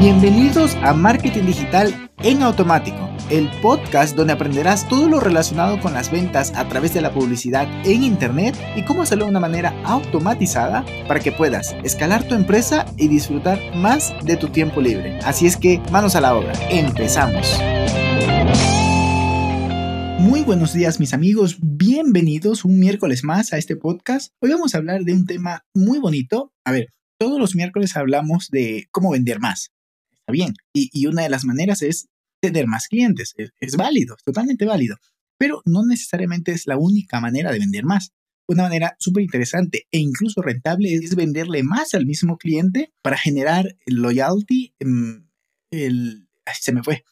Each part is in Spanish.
Bienvenidos a Marketing Digital en Automático, el podcast donde aprenderás todo lo relacionado con las ventas a través de la publicidad en Internet y cómo hacerlo de una manera automatizada para que puedas escalar tu empresa y disfrutar más de tu tiempo libre. Así es que manos a la obra, empezamos. Muy buenos días mis amigos, bienvenidos un miércoles más a este podcast. Hoy vamos a hablar de un tema muy bonito. A ver, todos los miércoles hablamos de cómo vender más bien. Y, una de las maneras es tener más clientes. Es, válido, es totalmente válido. Pero no necesariamente es la única manera de vender más. Una manera súper interesante e incluso rentable es venderle más al mismo cliente para generar loyalty. Mm, el, se me fue.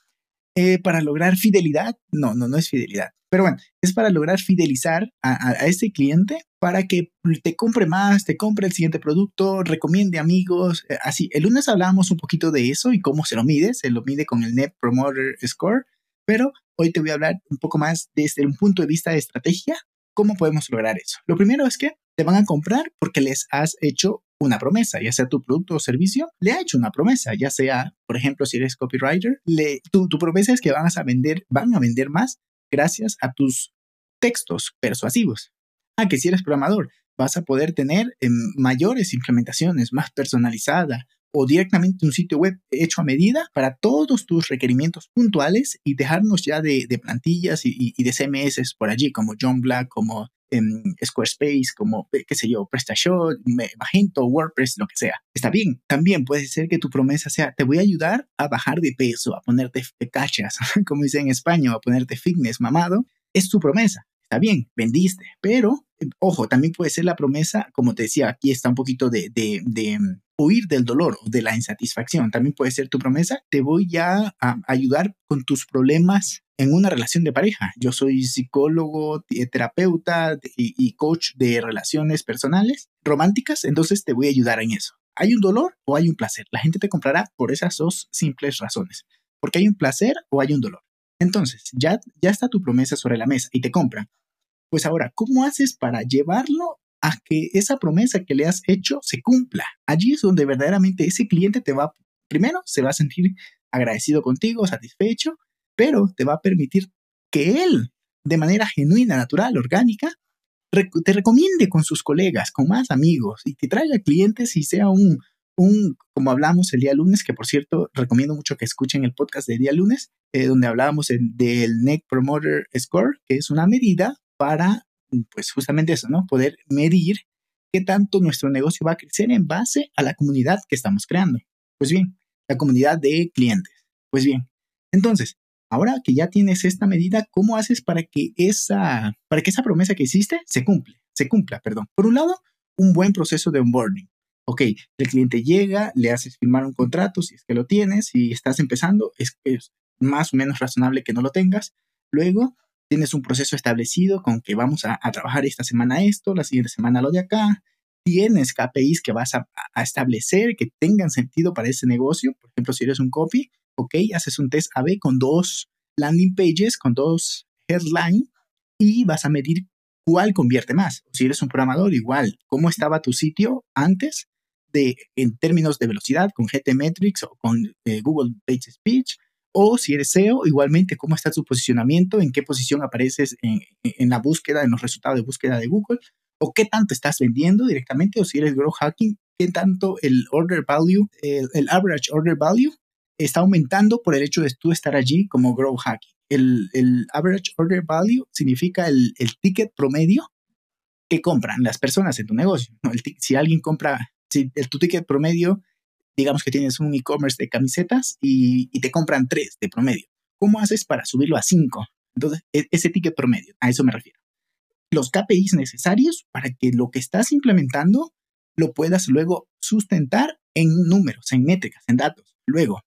Eh, para lograr fidelidad. No, no, no es fidelidad. Pero bueno, es para lograr fidelizar a, a, ese cliente para que te compre más, te compre el siguiente producto, recomiende amigos. Eh, así, el lunes hablábamos un poquito de eso y cómo se lo mide. Se lo mide con el Net Promoter Score. Pero hoy te voy a hablar un poco más desde un punto de vista de estrategia, cómo podemos lograr eso. Lo primero es que te van a comprar porque les has hecho una promesa, ya sea tu producto o servicio, le ha hecho una promesa, ya sea, por ejemplo, si eres copywriter, le, tu, tu promesa es que van a vender, van a vender más gracias a tus textos persuasivos. Ah, que si eres programador, vas a poder tener em, mayores implementaciones, más personalizada o directamente un sitio web hecho a medida para todos tus requerimientos puntuales y dejarnos ya de, plantillas y, de CMS por allí, como John Black, como em, Squarespace, como, qué sé yo, PrestaShop, Magento, WordPress, lo que sea. Está bien. También puede ser que tu promesa sea, te voy a ayudar a bajar de peso, a ponerte cachas, como dice en España, a ponerte fitness mamado. Es tu promesa. Está bien, vendiste, pero ojo, también puede ser la promesa, como te decía, aquí está un poquito de, de, de mm, huir del dolor o de la insatisfacción. También puede ser tu promesa, te voy ya a ayudar con tus problemas en una relación de pareja. Yo soy psicólogo, terapeuta y, coach de relaciones personales románticas, entonces te voy a ayudar en eso. ¿Hay un dolor o hay un placer? La gente te comprará por esas dos simples razones. Porque hay un placer o hay un dolor. Entonces, ya, ya está tu promesa sobre la mesa y te compran. Pues ahora, ¿cómo haces para llevarlo a que esa promesa que le has hecho se cumpla? Allí es donde verdaderamente ese cliente te va, primero, se va a sentir agradecido contigo, satisfecho, pero te va a permitir que él, de manera genuina, natural, orgánica, te recomiende con sus colegas, con más amigos y te traiga clientes y sea un, un, como hablamos el día lunes, que por cierto recomiendo mucho que escuchen el podcast del día lunes, eh, donde hablábamos del Net Promoter Score, que es una medida para, pues justamente eso, ¿no? Poder medir qué tanto nuestro negocio va a crecer en base a la comunidad que estamos creando. Pues bien, la comunidad de clientes. Pues bien, entonces, ahora que ya tienes esta medida, ¿cómo haces para que esa, para que esa promesa que hiciste se cumple, se cumpla, perdón? Por un lado, un buen proceso de onboarding. Ok, el cliente llega, le haces firmar un contrato, si es que lo tienes, y estás empezando, es, es más o menos razonable que no lo tengas. Luego, tienes un proceso establecido con que vamos a, trabajar esta semana esto, la siguiente semana lo de acá. Tienes KPIs que vas a, establecer que tengan sentido para ese negocio. Por ejemplo, si eres un copy, ok, haces un test AB con dos landing pages, con dos headline y vas a medir cuál convierte más. Si eres un programador, igual, cómo estaba tu sitio antes de, en términos de velocidad con GTmetrix o con eh, Google Page Speech o si eres SEO, igualmente, cómo está tu posicionamiento, en qué posición apareces en, la búsqueda, en los resultados de búsqueda de Google, o qué tanto estás vendiendo directamente, o si eres growth hacking, qué tanto el order value, el, average order value está aumentando por el hecho de tú estar allí como growth hacking. El, average order value significa el, ticket promedio que compran las personas en tu negocio. si alguien compra, si tu ticket promedio digamos que tienes un e-commerce de camisetas y, te compran tres de promedio. ¿Cómo haces para subirlo a cinco? Entonces, e, ese ticket promedio, a eso me refiero. Los KPIs necesarios para que lo que estás implementando lo puedas luego sustentar en números, en métricas, en datos. Luego,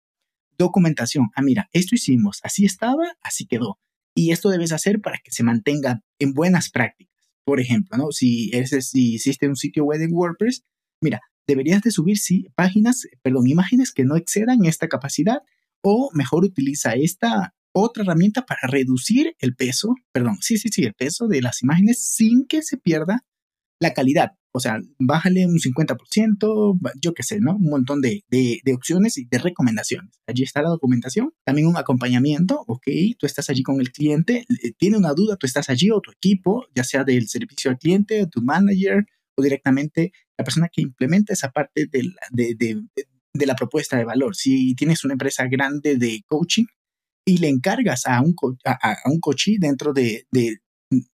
documentación. Ah, mira, esto hicimos, así estaba, así quedó. Y esto debes hacer para que se mantenga en buenas prácticas. Por ejemplo, ¿no? si, eres, si hiciste un sitio web en WordPress, mira, deberías de subir sí, páginas, perdón, imágenes que no excedan esta capacidad o mejor utiliza esta otra herramienta para reducir el peso, perdón, sí, sí, sí, el peso de las imágenes sin que se pierda la calidad. O sea, bájale un 50%, yo qué sé, ¿no? Un montón de, de, de, opciones y de recomendaciones. Allí está la documentación, también un acompañamiento, ok, tú estás allí con el cliente, tiene una duda, tú estás allí o tu equipo, ya sea del servicio al cliente, tu manager o directamente la persona que implementa esa parte de la, de, de la propuesta de valor. Si tienes una empresa grande de coaching y le encargas a un, a, a un coachee dentro de, de,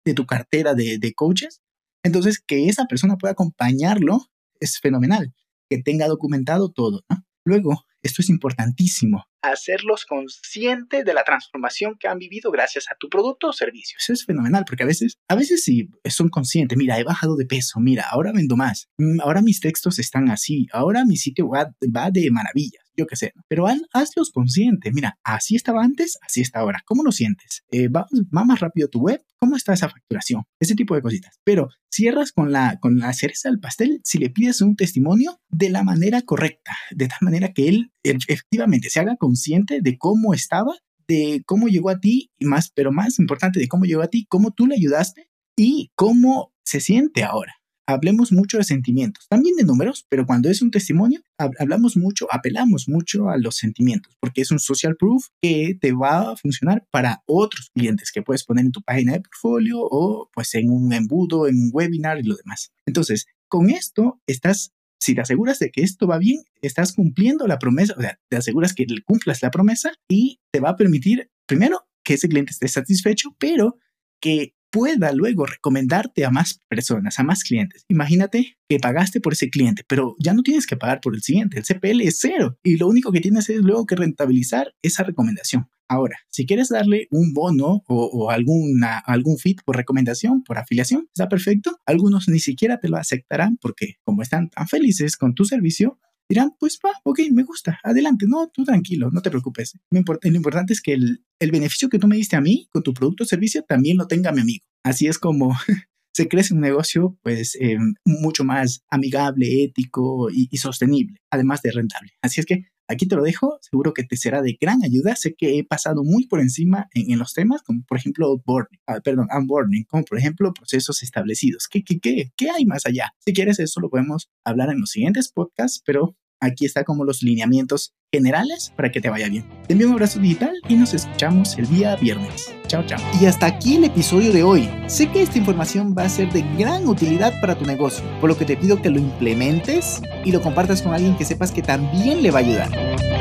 de tu cartera de, de coaches, entonces, que esa persona pueda acompañarlo es fenomenal, que tenga documentado todo. Luego, esto es importantísimo, hacerlos conscientes de la transformación que han vivido gracias a tu producto o servicio. Eso es fenomenal, porque a veces, a veces sí son conscientes, mira, he bajado de peso, mira, ahora vendo más, mm, ahora mis textos están así, ahora mi sitio va, va de maravilla yo qué sé, pero hazlos conscientes. Mira, así estaba antes, así está ahora. ¿Cómo lo sientes? Eh, va, más rápido tu web? ¿Cómo está esa facturación? Ese tipo de cositas. Pero cierras con la, con la cereza del pastel si le pides un testimonio de la manera correcta, de tal manera que él efectivamente se haga consciente de cómo estaba, de cómo llegó a ti, y más, pero más importante, de cómo llegó a ti, cómo tú le ayudaste y cómo se siente ahora hablemos mucho de sentimientos, también de números, pero cuando es un testimonio, hablamos mucho, apelamos mucho a los sentimientos, porque es un social proof que te va a funcionar para otros clientes que puedes poner en tu página de portfolio o pues en un embudo, en un webinar y lo demás. Entonces, con esto estás si te aseguras de que esto va bien, estás cumpliendo la promesa, o sea, te aseguras que cumplas la promesa y te va a permitir, primero, que ese cliente esté satisfecho, pero que pueda luego recomendarte a más personas, a más clientes. Imagínate que pagaste por ese cliente, pero ya no tienes que pagar por el siguiente. El CPL es cero y lo único que tienes es luego que rentabilizar esa recomendación. Ahora, si quieres darle un bono o, alguna, algún fit por recomendación, por afiliación, está perfecto. Algunos ni siquiera te lo aceptarán porque como están tan felices con tu servicio, dirán, pues va, ok, me gusta, adelante, no, tú tranquilo, no te preocupes. Lo, importante es que el, beneficio que tú me diste a mí con tu producto o servicio también lo tenga mi amigo. Así es como se crece un negocio pues em, mucho más amigable, ético y, sostenible, además de rentable. Así es que aquí te lo dejo, seguro que te será de gran ayuda. Sé que he pasado muy por encima en, los temas, como por ejemplo onboarding, ah, perdón, onboarding, como por ejemplo procesos establecidos. ¿Qué, qué, qué, ¿Qué hay más allá? Si quieres, eso lo podemos hablar en los siguientes podcasts, pero aquí está como los lineamientos generales para que te vaya bien. Te envío un abrazo digital y nos escuchamos el día viernes. Chao, chao. Y hasta aquí el episodio de hoy. Sé que esta información va a ser de gran utilidad para tu negocio, por lo que te pido que lo implementes y lo compartas con alguien que sepas que también le va a ayudar.